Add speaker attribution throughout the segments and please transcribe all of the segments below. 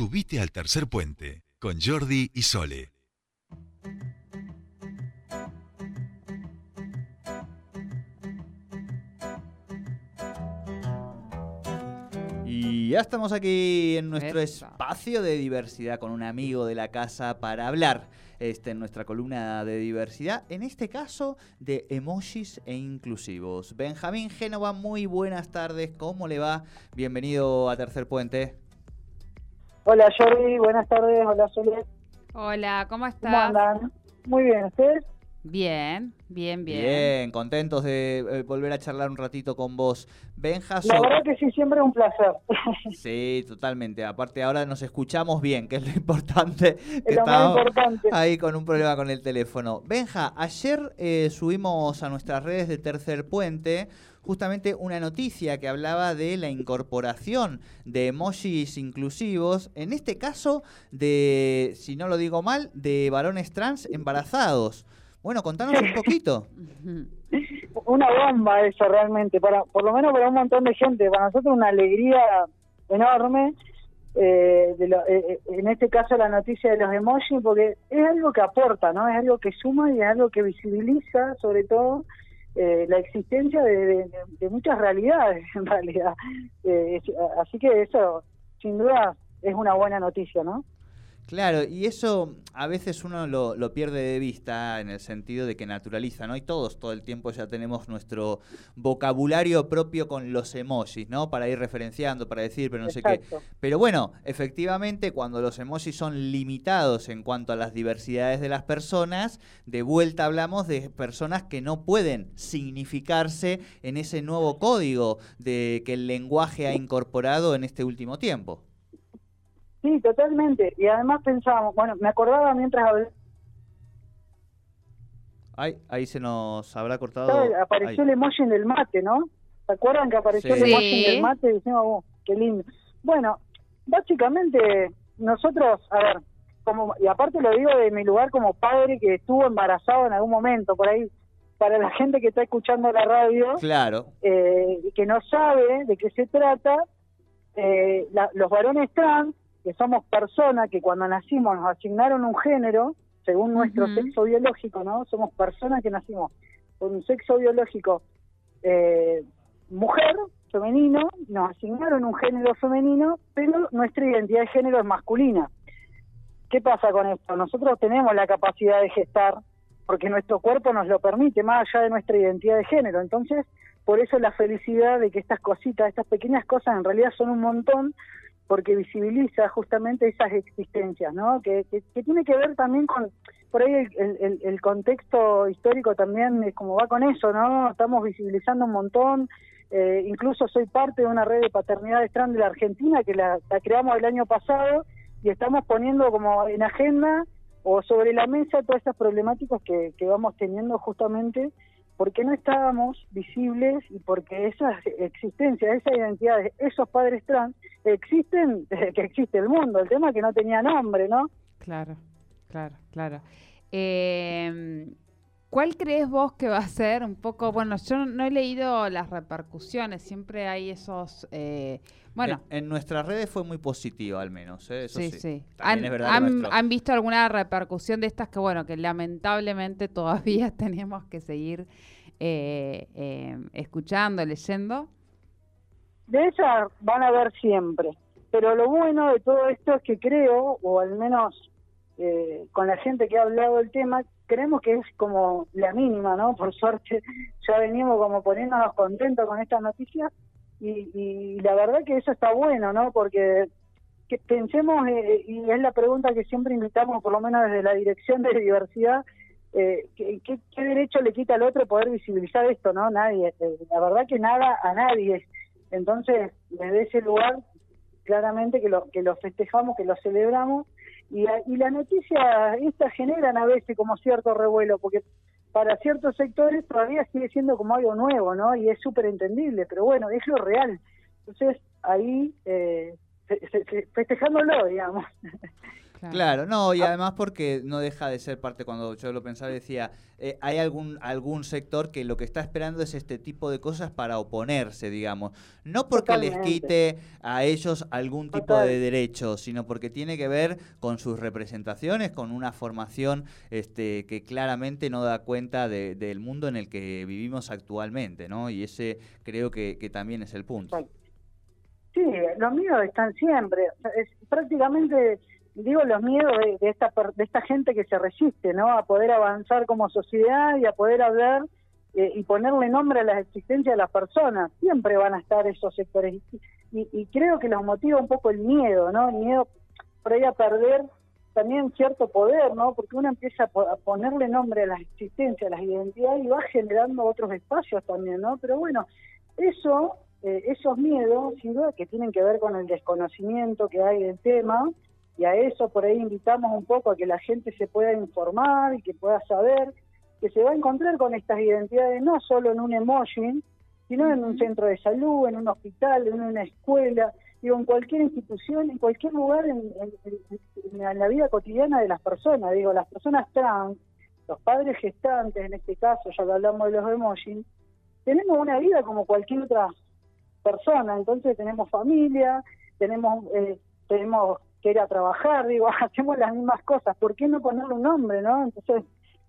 Speaker 1: Subite al tercer puente con Jordi y Sole.
Speaker 2: Y ya estamos aquí en nuestro espacio de diversidad con un amigo de la casa para hablar este, en nuestra columna de diversidad, en este caso de emojis e inclusivos. Benjamín Génova, muy buenas tardes, ¿cómo le va? Bienvenido a Tercer Puente.
Speaker 3: Hola Jordi, buenas tardes, hola Soledad,
Speaker 4: Hola, ¿cómo
Speaker 3: ¿cómo
Speaker 4: estás?
Speaker 3: andan? Muy bien, ¿ustedes?
Speaker 4: Bien, bien, bien.
Speaker 2: Bien, contentos de eh, volver a charlar un ratito con vos. Benja,
Speaker 3: La verdad que sí, siempre es un placer.
Speaker 2: Sí, totalmente. Aparte ahora nos escuchamos bien, que es lo importante. que
Speaker 3: Es lo más importante.
Speaker 2: Ahí con un problema con el teléfono. Benja, ayer eh, subimos a nuestras redes de Tercer Puente justamente una noticia que hablaba de la incorporación de emojis inclusivos, en este caso de, si no lo digo mal, de varones trans embarazados. Bueno, contanos un poquito.
Speaker 3: Una bomba eso realmente, para por lo menos para un montón de gente, para nosotros una alegría enorme. eh, de lo- eh, eh, en este caso la noticia de los emojis, porque es algo que aporta, ¿no? Es algo que suma y es algo que visibiliza, sobre todo, eh, la existencia de, muchas realidades, en realidad. Eh, así que eso, sin duda, es una buena noticia, ¿no?
Speaker 2: Claro, y eso a veces uno lo, lo pierde de vista en el sentido de que naturaliza, ¿no? Y todos todo el tiempo ya tenemos nuestro vocabulario propio con los emojis, ¿no? Para ir referenciando, para decir, pero no sé qué. Pero bueno, efectivamente, cuando los emojis son limitados en cuanto a las diversidades de las personas, de vuelta hablamos de personas que no pueden significarse en ese nuevo código de que el lenguaje ha incorporado en este último tiempo.
Speaker 3: Sí, totalmente. Y además pensábamos, bueno, me acordaba mientras hablaba,
Speaker 2: Ay, ahí se nos habrá cortado.
Speaker 3: apareció
Speaker 2: Ahí.
Speaker 3: el emoji del mate, ¿no? ¿Se acuerdan que apareció
Speaker 2: Sí.
Speaker 3: el emoji del mate? Y decimos, oh, qué lindo. Bueno, básicamente nosotros, a ver, como y aparte lo digo de mi lugar como padre que estuvo embarazado en algún momento, por ahí, para la gente que está escuchando la radio,
Speaker 2: Claro,
Speaker 3: eh, que no sabe de qué se trata, eh, la- los varones trans, que somos personas que cuando nacimos nos asignaron un género, según nuestro sexo biológico, ¿no? Somos personas que nacimos con un sexo biológico eh, mujer, femenino, nos asignaron un género femenino, pero nuestra identidad de género es masculina. ¿Qué pasa con esto? Nosotros tenemos la capacidad de gestar porque nuestro cuerpo nos lo permite, más allá de nuestra identidad de género. Entonces, por eso la felicidad de que estas cositas, estas pequeñas cosas en realidad son un montón, porque visibiliza justamente esas existencias, ¿no? Que, tiene que ver también con, por ahí el, el, el contexto histórico también es como va con eso, ¿no? Estamos visibilizando un montón, eh, incluso soy parte de una red de paternidades trans de la Argentina que la, la creamos el año pasado y estamos poniendo como en agenda o sobre la mesa todas estas problemáticas que vamos teniendo justamente porque no estábamos visibles y porque esas existencias, esas identidades, esos padres trans existen desde que existe el mundo. El tema es que no tenía nombre, ¿no?
Speaker 4: Claro, claro, claro. Eh, ¿Cuál crees vos que va a ser un poco, bueno, yo no he leído las repercusiones, siempre hay esos, eh, bueno,
Speaker 2: en, en nuestras redes fue muy positiva al menos, ¿eh? Eso
Speaker 4: sí,
Speaker 2: sí.
Speaker 4: ¿Han,
Speaker 2: es verdad que
Speaker 4: han-
Speaker 2: nuestro-
Speaker 4: han visto alguna repercusión de estas que, bueno, que lamentablemente todavía tenemos que seguir eh, eh, escuchando, leyendo?
Speaker 3: De esas van a haber siempre. Pero lo bueno de todo esto es que creo, o al menos eh, con la gente que ha hablado del tema, creemos que es como la mínima, ¿no? Por suerte ya venimos como poniéndonos contentos con estas noticias y, y la verdad que eso está bueno, ¿no? Porque que pensemos, eh, y es la pregunta que siempre invitamos, por lo menos desde la Dirección de Diversidad, eh, ¿qué, qué, qué derecho le quita al otro poder visibilizar esto, no? Nadie. Eh, la verdad que nada a nadie. Entonces, desde ese lugar, claramente que lo, que lo festejamos, que lo celebramos, y, y las noticias estas generan a veces como cierto revuelo, porque para ciertos sectores todavía sigue siendo como algo nuevo, ¿no? Y es súper entendible, pero bueno, es lo real. Entonces, ahí, eh, fe- fe- fe- festejándolo, digamos.
Speaker 2: Claro. no, y además porque no deja de ser parte, cuando yo lo pensaba, decía, eh, hay algún, algún sector que lo que está esperando es este tipo de cosas para oponerse, digamos. No porque les quite a ellos algún tipo de derecho, sino porque tiene que ver con sus representaciones, con una formación este, que claramente no da cuenta del mundo en el que vivimos actualmente, ¿no? Y ese creo que, que también es el punto.
Speaker 3: Sí, los miedos están siempre. es prácticamente digo los miedos de, esta de esta gente que se resiste no a poder avanzar como sociedad y a poder hablar eh, y ponerle nombre a la existencia de las personas. Siempre van a estar esos sectores. Y, y, creo que los motiva un poco el miedo no el miedo por ahí a perder también cierto poder no porque uno empieza a, ponerle nombre a las existencias a las identidades y va generando otros espacios también no pero bueno eso eh, esos miedos sin duda que tienen que ver con el desconocimiento que hay del tema y a eso por ahí invitamos un poco a que la gente se pueda informar y que pueda saber que se va a encontrar con estas identidades no solo en un emoji, sino en un centro de salud, en un hospital, en una escuela, digo, en cualquier institución, en cualquier lugar en, la vida cotidiana de las personas. Digo, las personas trans, los padres gestantes, en este caso, ya que hablamos de los emojis, tenemos una vida como cualquier otra persona, entonces tenemos familia, tenemos, eh, tenemos que era trabajar, digo, hacemos las mismas cosas, ¿por qué no ponerle un nombre, no? Entonces,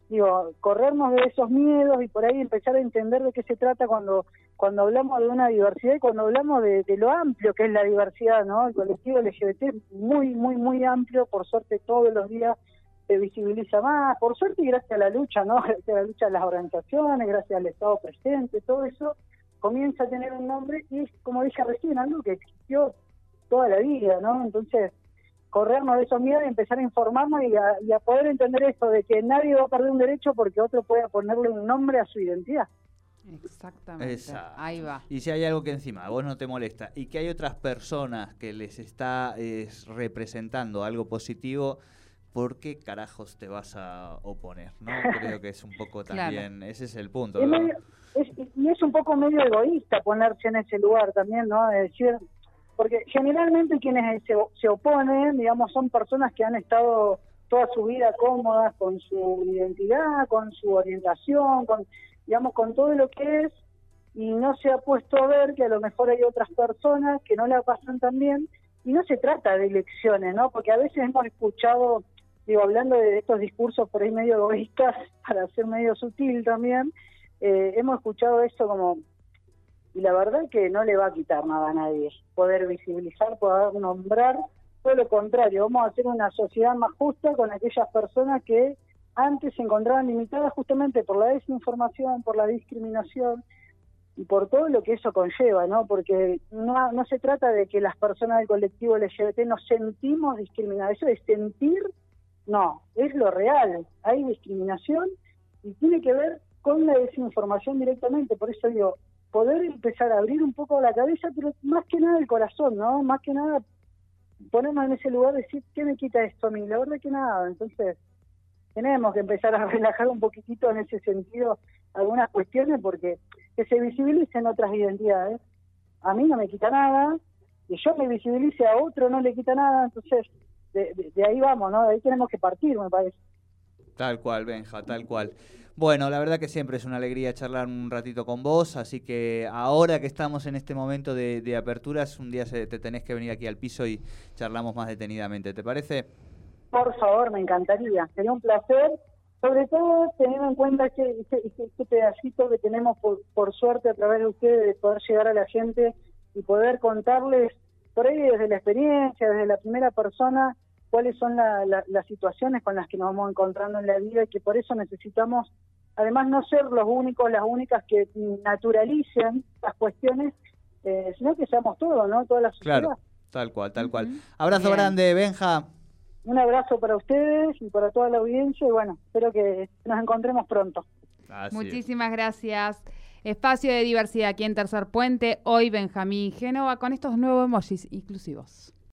Speaker 3: digo, corrernos de esos miedos y por ahí empezar a entender de qué se trata cuando cuando hablamos de una diversidad y cuando hablamos de, lo amplio que es la diversidad, ¿no? El colectivo LGBT muy, muy, muy amplio, por suerte todos los días se visibiliza más, por suerte y gracias a la lucha, ¿no? Gracias a la lucha de las organizaciones, gracias al Estado presente, todo eso comienza a tener un nombre y es, como dije recién, algo que existió toda la vida, ¿no? Entonces, corrernos de esos miedos y empezar a informarnos y a, poder entender esto de que nadie va a perder un derecho porque otro pueda ponerle un nombre a su identidad.
Speaker 4: Exactamente. Ahí va.
Speaker 2: Y si hay algo que encima a vos no te molesta y que hay otras personas que les está representando algo positivo, ¿por qué carajos te vas a oponer? ¿no? Creo que es un poco también, ese es el punto.
Speaker 3: y es un poco medio egoísta ponerse en ese lugar también, ¿no? Es decir, porque generalmente quienes se, se oponen, digamos, son personas que han estado toda su vida cómodas con su identidad, con su orientación, con, digamos, con todo lo que es, y no se ha puesto a ver que a lo mejor hay otras personas que no la pasan tan bien, y no se trata de elecciones, ¿no? Porque a veces hemos escuchado, digo, hablando de estos discursos por ahí medio egoístas, para ser medio sutil también, eh, hemos escuchado esto como, y la verdad que no le va a quitar nada a nadie poder visibilizar, poder nombrar, todo lo contrario, vamos a hacer una sociedad más justa con aquellas personas que antes se encontraban limitadas justamente por la desinformación, por la discriminación y por todo lo que eso conlleva, ¿no? Porque no, no se trata de que las personas del colectivo LGBT nos sentimos discriminadas, eso de sentir, no, es lo real, hay discriminación y tiene que ver con la desinformación directamente, por eso digo, poder empezar a abrir un poco la cabeza, pero más que nada el corazón, ¿no? Más que nada ponernos en ese lugar de decir, ¿qué me quita esto a mí? La verdad que nada, entonces tenemos que empezar a relajar un poquitito en ese sentido algunas cuestiones porque que se visibilicen otras identidades. A mí no me quita nada, y yo me visibilice a otro no le quita nada, entonces de, de ahí vamos, ¿no? De ahí tenemos que partir, me parece.
Speaker 2: Tal cual, Benja, tal cual. Bueno, la verdad que siempre es una alegría charlar un ratito con vos, así que ahora que estamos en este momento de, aperturas, un día te tenés que venir aquí al piso y charlamos más detenidamente, ¿te parece?
Speaker 3: Por favor, me encantaría, sería un placer, sobre todo teniendo en cuenta que este, pedacito que tenemos por, suerte a través de ustedes de poder llegar a la gente y poder contarles por ahí desde la experiencia, desde la primera persona, cuáles son las situaciones con las que nos vamos encontrando en la vida y que por eso necesitamos, además, no ser los únicos, las únicas que naturalicen las cuestiones, eh, sino que seamos todos, ¿no? Todas las
Speaker 2: sociedad. Claro, tal cual, tal cual. Abrazo grande, Benja.
Speaker 3: Un abrazo para ustedes y para toda la audiencia y bueno, espero que nos encontremos pronto.
Speaker 4: Muchísimas gracias. Espacio de diversidad aquí en Tercer Puente. Hoy Benjamín Génova con estos nuevos emojis inclusivos.